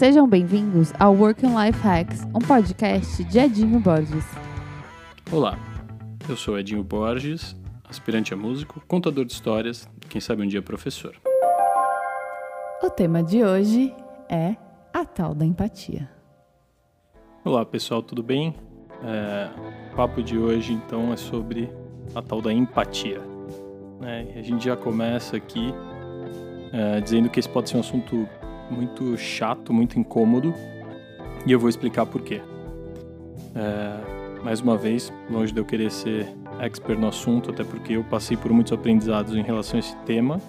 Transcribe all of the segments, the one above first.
Sejam bem-vindos ao Work and Life Hacks, um podcast de Edinho Borges. Olá, eu sou Edinho Borges, aspirante a músico, contador de histórias, quem sabe um dia professor. O tema de hoje é a tal da empatia. Olá pessoal, tudo bem? É, o papo de hoje então é sobre a tal da empatia. Né? A gente já começa aqui é, dizendo que esse pode ser um assunto muito chato, muito incômodo, e eu vou explicar por quê. É, mais uma vez, longe de eu querer ser expert no assunto, até porque eu passei por muitos aprendizados em relação a esse tema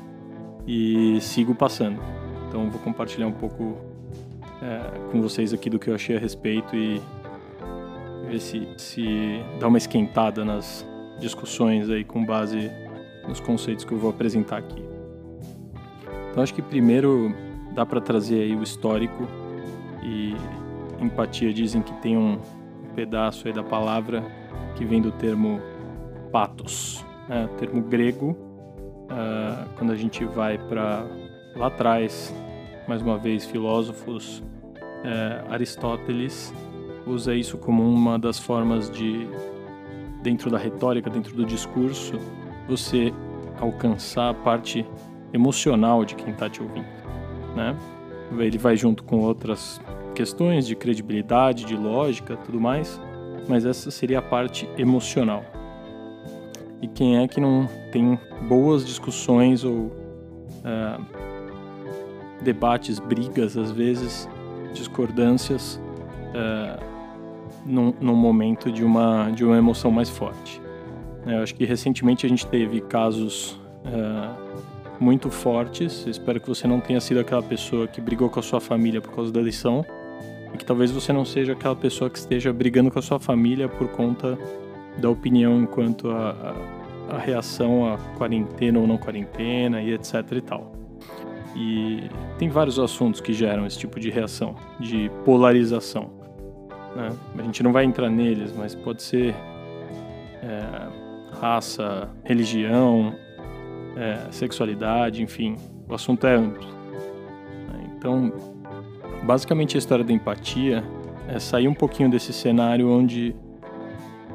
e sigo passando. Então, vou compartilhar um pouco é, com vocês aqui do que eu achei a respeito e ver se, se dá uma esquentada nas discussões aí com base nos conceitos que eu vou apresentar aqui. Então acho que primeiro dá para trazer aí o histórico e empatia dizem que tem um pedaço aí da palavra que vem do termo patos, né? termo grego. Uh, quando a gente vai para lá atrás, mais uma vez filósofos, uh, Aristóteles usa isso como uma das formas de dentro da retórica, dentro do discurso, você alcançar a parte emocional de quem está te ouvindo, né? Ele vai junto com outras questões de credibilidade, de lógica, tudo mais, mas essa seria a parte emocional. E quem é que não tem boas discussões ou uh, debates, brigas, às vezes, discordâncias, uh, num, num, momento de uma, de uma emoção mais forte. Eu acho que recentemente a gente teve casos uh, muito fortes. espero que você não tenha sido aquela pessoa que brigou com a sua família por causa da lição e que talvez você não seja aquela pessoa que esteja brigando com a sua família por conta da opinião enquanto a, a, a reação à quarentena ou não quarentena e etc e tal. E tem vários assuntos que geram esse tipo de reação, de polarização. Né? A gente não vai entrar neles, mas pode ser é, raça, religião, é, sexualidade, enfim, o assunto é amplo. Então, basicamente a história da empatia é sair um pouquinho desse cenário onde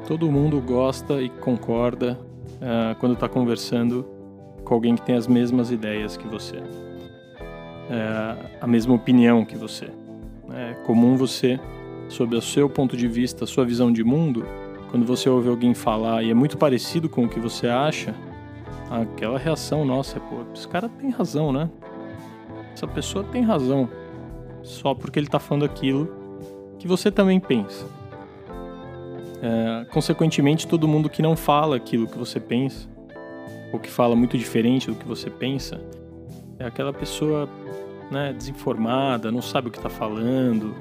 todo mundo gosta e concorda uh, quando está conversando com alguém que tem as mesmas ideias que você, uh, a mesma opinião que você. É comum você, sob o seu ponto de vista, sua visão de mundo, quando você ouve alguém falar e é muito parecido com o que você acha, aquela reação nossa pô, esse cara tem razão, né? Essa pessoa tem razão. Só porque ele tá falando aquilo que você também pensa. É, consequentemente, todo mundo que não fala aquilo que você pensa, ou que fala muito diferente do que você pensa, é aquela pessoa né, desinformada, não sabe o que está falando.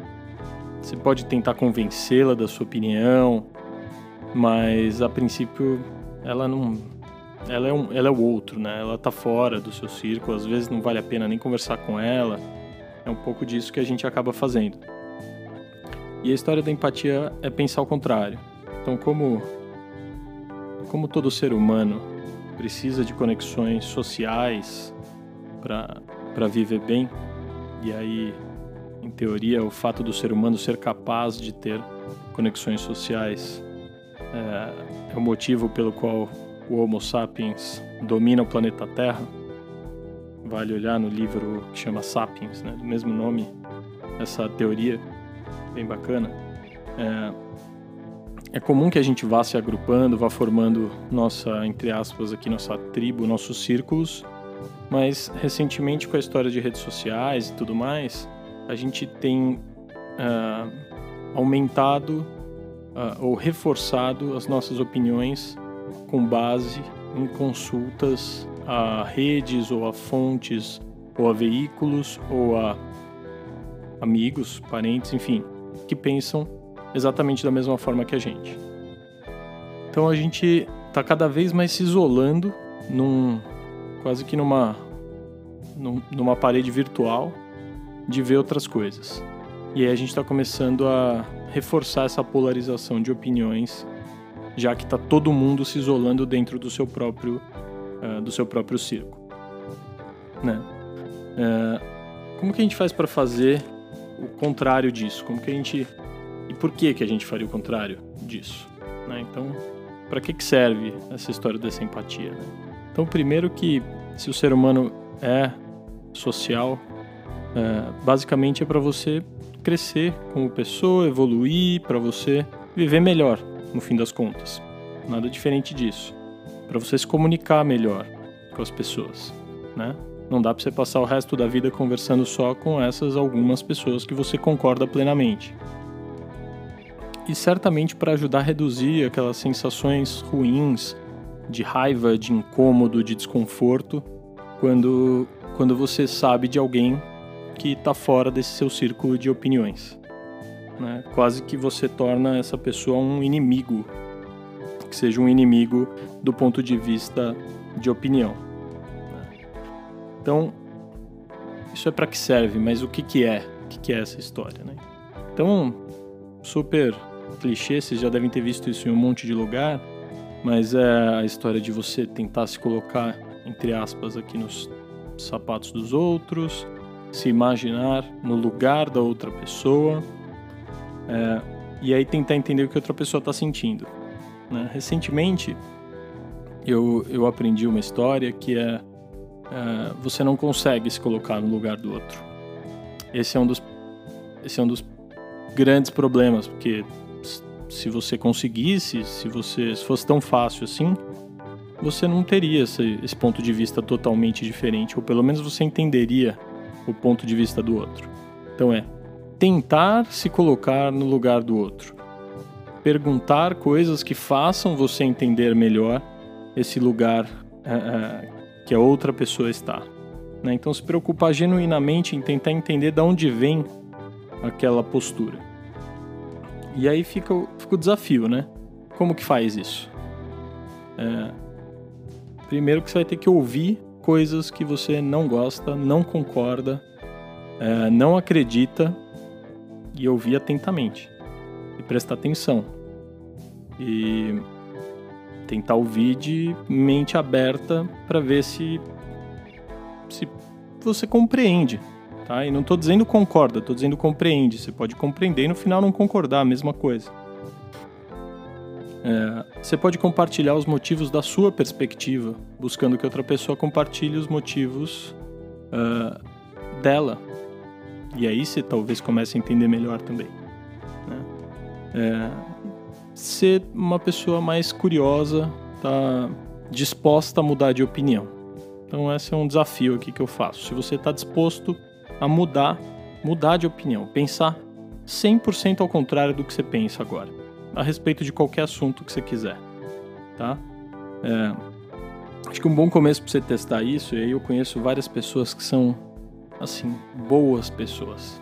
Você pode tentar convencê-la da sua opinião, mas a princípio ela não, ela é, um, ela é o outro, né? Ela tá fora do seu círculo, às vezes não vale a pena nem conversar com ela. É um pouco disso que a gente acaba fazendo. E a história da empatia é pensar o contrário. Então, como como todo ser humano precisa de conexões sociais para viver bem, e aí, em teoria, o fato do ser humano ser capaz de ter conexões sociais é, é o motivo pelo qual o Homo sapiens domina o planeta Terra, vale olhar no livro que chama Sapiens, né, do mesmo nome, essa teoria bem bacana. É, é comum que a gente vá se agrupando, vá formando nossa, entre aspas, aqui nossa tribo, nossos círculos, mas recentemente com a história de redes sociais e tudo mais, a gente tem uh, aumentado uh, ou reforçado as nossas opiniões com base em consultas a redes ou a fontes ou a veículos ou a amigos, parentes, enfim, que pensam exatamente da mesma forma que a gente. Então a gente está cada vez mais se isolando num quase que numa num, numa parede virtual de ver outras coisas. E aí a gente está começando a reforçar essa polarização de opiniões já que está todo mundo se isolando dentro do seu próprio, uh, do seu próprio círculo. Né? Uh, como que a gente faz para fazer o contrário disso? Como que a gente e por que que a gente faria o contrário disso? Né? Então, para que que serve essa história dessa empatia? Né? Então, primeiro que se o ser humano é social, é, basicamente é para você crescer como pessoa, evoluir, para você viver melhor, no fim das contas. Nada diferente disso. Para você se comunicar melhor com as pessoas, né? Não dá para você passar o resto da vida conversando só com essas algumas pessoas que você concorda plenamente. E certamente para ajudar a reduzir aquelas sensações ruins de raiva, de incômodo, de desconforto, quando, quando você sabe de alguém que está fora desse seu círculo de opiniões. Né? Quase que você torna essa pessoa um inimigo, que seja um inimigo do ponto de vista de opinião. Então, isso é para que serve, mas o que, que é? O que, que é essa história? Né? Então, super clichê, vocês já devem ter visto isso em um monte de lugar, mas é a história de você tentar se colocar, entre aspas, aqui nos sapatos dos outros, se imaginar no lugar da outra pessoa, é, e aí tentar entender o que outra pessoa está sentindo. Né? Recentemente, eu, eu aprendi uma história que é uh, você não consegue se colocar no lugar do outro. Esse é um dos, esse é um dos grandes problemas, porque se você conseguisse, se você se fosse tão fácil assim, você não teria esse, esse ponto de vista totalmente diferente, ou pelo menos você entenderia o ponto de vista do outro. Então é tentar se colocar no lugar do outro. Perguntar coisas que façam você entender melhor esse lugar uh, que a outra pessoa está. Né? Então, se preocupar genuinamente em tentar entender de onde vem aquela postura. E aí fica, fica o desafio, né? Como que faz isso? É, primeiro que você vai ter que ouvir coisas que você não gosta, não concorda, é, não acredita e ouvir atentamente e prestar atenção. E tentar ouvir de mente aberta para ver se se você compreende, tá? E não estou dizendo concorda, estou dizendo compreende. Você pode compreender e no final não concordar, a mesma coisa. É, você pode compartilhar os motivos da sua perspectiva, buscando que outra pessoa compartilhe os motivos uh, dela. E aí você talvez comece a entender melhor também. Né? É, ser uma pessoa mais curiosa, tá disposta a mudar de opinião. Então esse é um desafio aqui que eu faço. Se você está disposto a mudar, mudar de opinião, pensar 100% ao contrário do que você pensa agora, a respeito de qualquer assunto que você quiser, tá? É, acho que um bom começo para você testar isso, e aí eu conheço várias pessoas que são, assim, boas pessoas.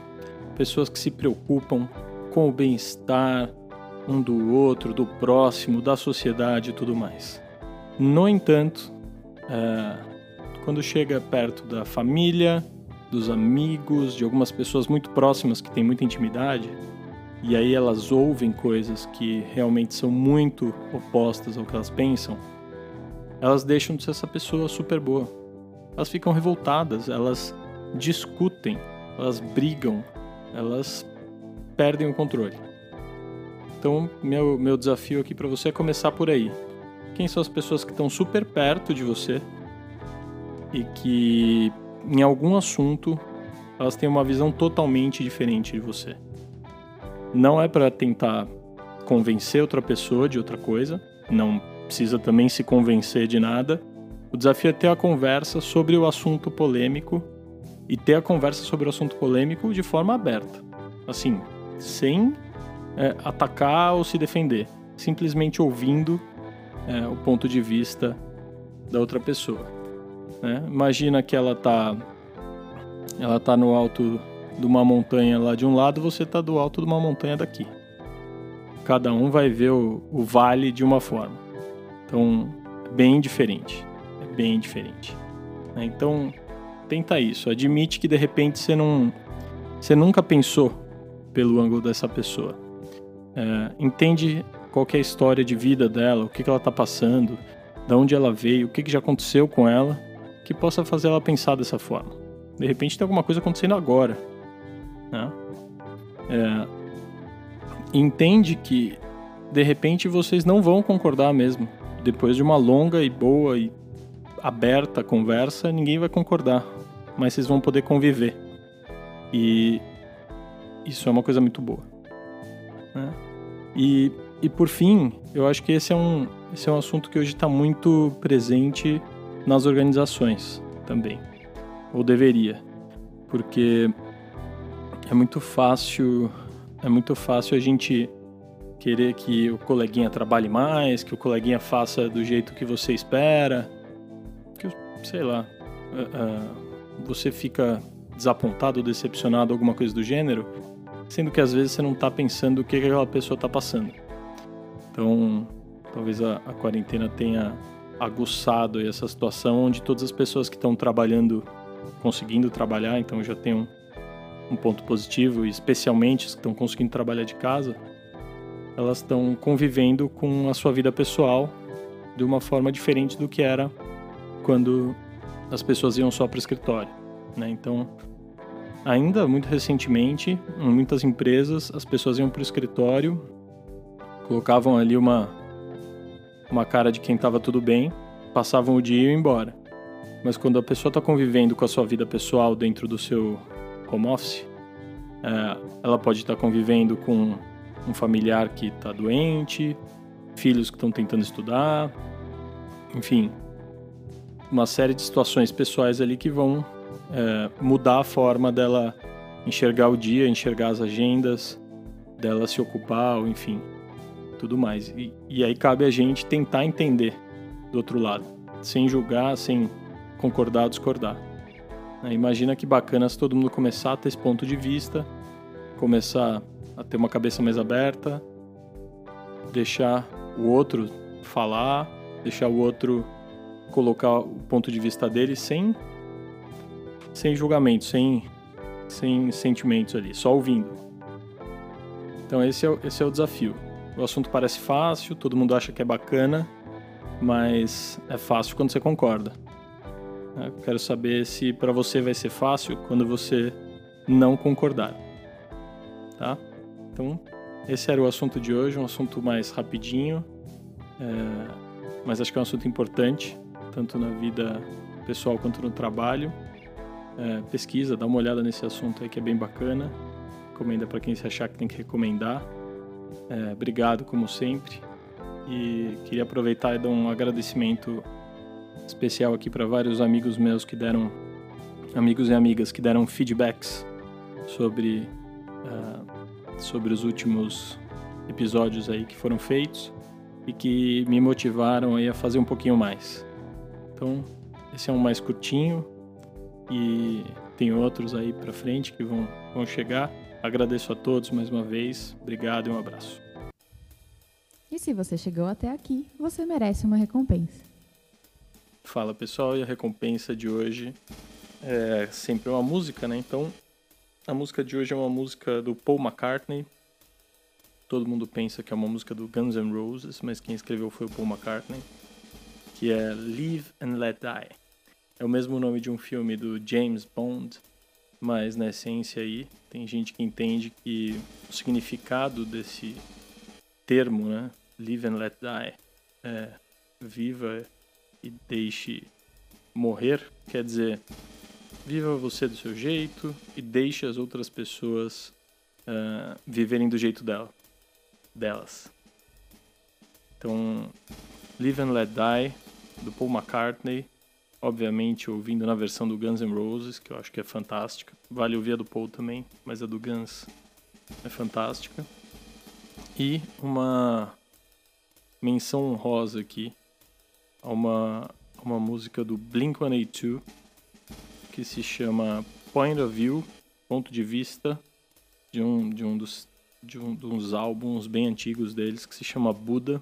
Pessoas que se preocupam com o bem-estar, um do outro, do próximo, da sociedade e tudo mais. No entanto, é, quando chega perto da família, dos amigos, de algumas pessoas muito próximas que têm muita intimidade, e aí elas ouvem coisas que realmente são muito opostas ao que elas pensam, elas deixam de ser essa pessoa super boa. Elas ficam revoltadas, elas discutem, elas brigam, elas perdem o controle. Então, meu, meu desafio aqui para você é começar por aí. Quem são as pessoas que estão super perto de você e que, em algum assunto, elas têm uma visão totalmente diferente de você? Não é para tentar convencer outra pessoa de outra coisa, não precisa também se convencer de nada. O desafio é ter a conversa sobre o assunto polêmico e ter a conversa sobre o assunto polêmico de forma aberta. Assim, sem é, atacar ou se defender, simplesmente ouvindo é, o ponto de vista da outra pessoa. Né? Imagina que ela tá, ela tá no alto de uma montanha lá de um lado, você tá do alto de uma montanha daqui. Cada um vai ver o, o vale de uma forma. Então, é bem diferente. É bem diferente. Né? Então, tenta isso. Admite que de repente você não, você nunca pensou pelo ângulo dessa pessoa é, entende qual é a história de vida dela, o que, que ela está passando, de onde ela veio, o que, que já aconteceu com ela, que possa fazer ela pensar dessa forma. De repente tem alguma coisa acontecendo agora, né? É, entende que de repente vocês não vão concordar mesmo. Depois de uma longa e boa e aberta conversa, ninguém vai concordar, mas vocês vão poder conviver. E isso é uma coisa muito boa. Né? E, e por fim, eu acho que esse é um, esse é um assunto que hoje está muito presente nas organizações também, ou deveria, porque é muito fácil, é muito fácil a gente querer que o coleguinha trabalhe mais, que o coleguinha faça do jeito que você espera, que sei lá, uh, uh, você fica desapontado, decepcionado, alguma coisa do gênero, sendo que às vezes você não está pensando o que aquela pessoa está passando. Então, talvez a, a quarentena tenha aguçado essa situação onde todas as pessoas que estão trabalhando, conseguindo trabalhar, então já tem um, um ponto positivo, especialmente as que estão conseguindo trabalhar de casa, elas estão convivendo com a sua vida pessoal de uma forma diferente do que era quando as pessoas iam só para o escritório. Né? Então, ainda muito recentemente, em muitas empresas, as pessoas iam para o escritório, colocavam ali uma, uma cara de quem estava tudo bem, passavam o dia e iam embora. Mas quando a pessoa está convivendo com a sua vida pessoal dentro do seu home office, é, ela pode estar tá convivendo com um familiar que está doente, filhos que estão tentando estudar, enfim, uma série de situações pessoais ali que vão é, mudar a forma dela enxergar o dia, enxergar as agendas, dela se ocupar, enfim, tudo mais. E, e aí cabe a gente tentar entender do outro lado, sem julgar, sem concordar discordar. Imagina que bacana se todo mundo começar a ter esse ponto de vista, começar a ter uma cabeça mais aberta, deixar o outro falar, deixar o outro colocar o ponto de vista dele sem sem julgamento, sem sem sentimentos ali, só ouvindo. Então esse é, esse é o desafio. O assunto parece fácil, todo mundo acha que é bacana, mas é fácil quando você concorda. Eu quero saber se para você vai ser fácil quando você não concordar. Tá? Então, esse era o assunto de hoje, um assunto mais rapidinho, é, mas acho que é um assunto importante, tanto na vida pessoal quanto no trabalho. É, pesquisa, dá uma olhada nesse assunto aí que é bem bacana. Recomenda para quem se achar que tem que recomendar. É, obrigado, como sempre. E queria aproveitar e dar um agradecimento especial aqui para vários amigos meus que deram, amigos e amigas que deram feedbacks sobre uh, sobre os últimos episódios aí que foram feitos e que me motivaram aí a fazer um pouquinho mais. Então, esse é um mais curtinho e tem outros aí para frente que vão, vão chegar. Agradeço a todos mais uma vez. Obrigado e um abraço. E se você chegou até aqui, você merece uma recompensa. Fala pessoal, e a recompensa de hoje é sempre uma música, né? Então a música de hoje é uma música do Paul McCartney. Todo mundo pensa que é uma música do Guns N' Roses, mas quem escreveu foi o Paul McCartney, que é Live and Let Die. É o mesmo nome de um filme do James Bond, mas na essência aí tem gente que entende que o significado desse termo, né, Live and Let Die, é viva e deixe morrer, quer dizer, Viva você do seu jeito e deixe as outras pessoas uh, viverem do jeito dela, delas. Então, Live and Let Die, do Paul McCartney, obviamente ouvindo na versão do Guns N' Roses, que eu acho que é fantástica. Vale ouvir a do Paul também, mas a do Guns é fantástica. E uma menção honrosa aqui a uma, uma música do Blink-182, que se chama Point of View, ponto de vista, de um, de um dos de, um, uns álbuns bem antigos deles que se chama Buda.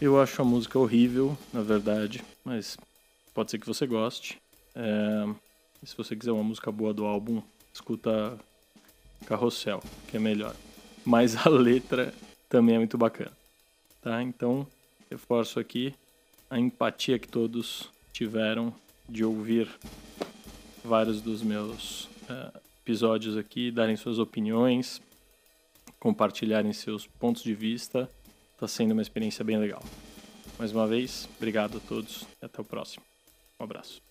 Eu acho a música horrível, na verdade, mas pode ser que você goste. É, se você quiser uma música boa do álbum, escuta Carrossel, que é melhor. Mas a letra também é muito bacana. Tá? Então, reforço aqui a empatia que todos tiveram de ouvir vários dos meus uh, episódios aqui, darem suas opiniões, compartilharem seus pontos de vista. Está sendo uma experiência bem legal. Mais uma vez, obrigado a todos e até o próximo. Um abraço.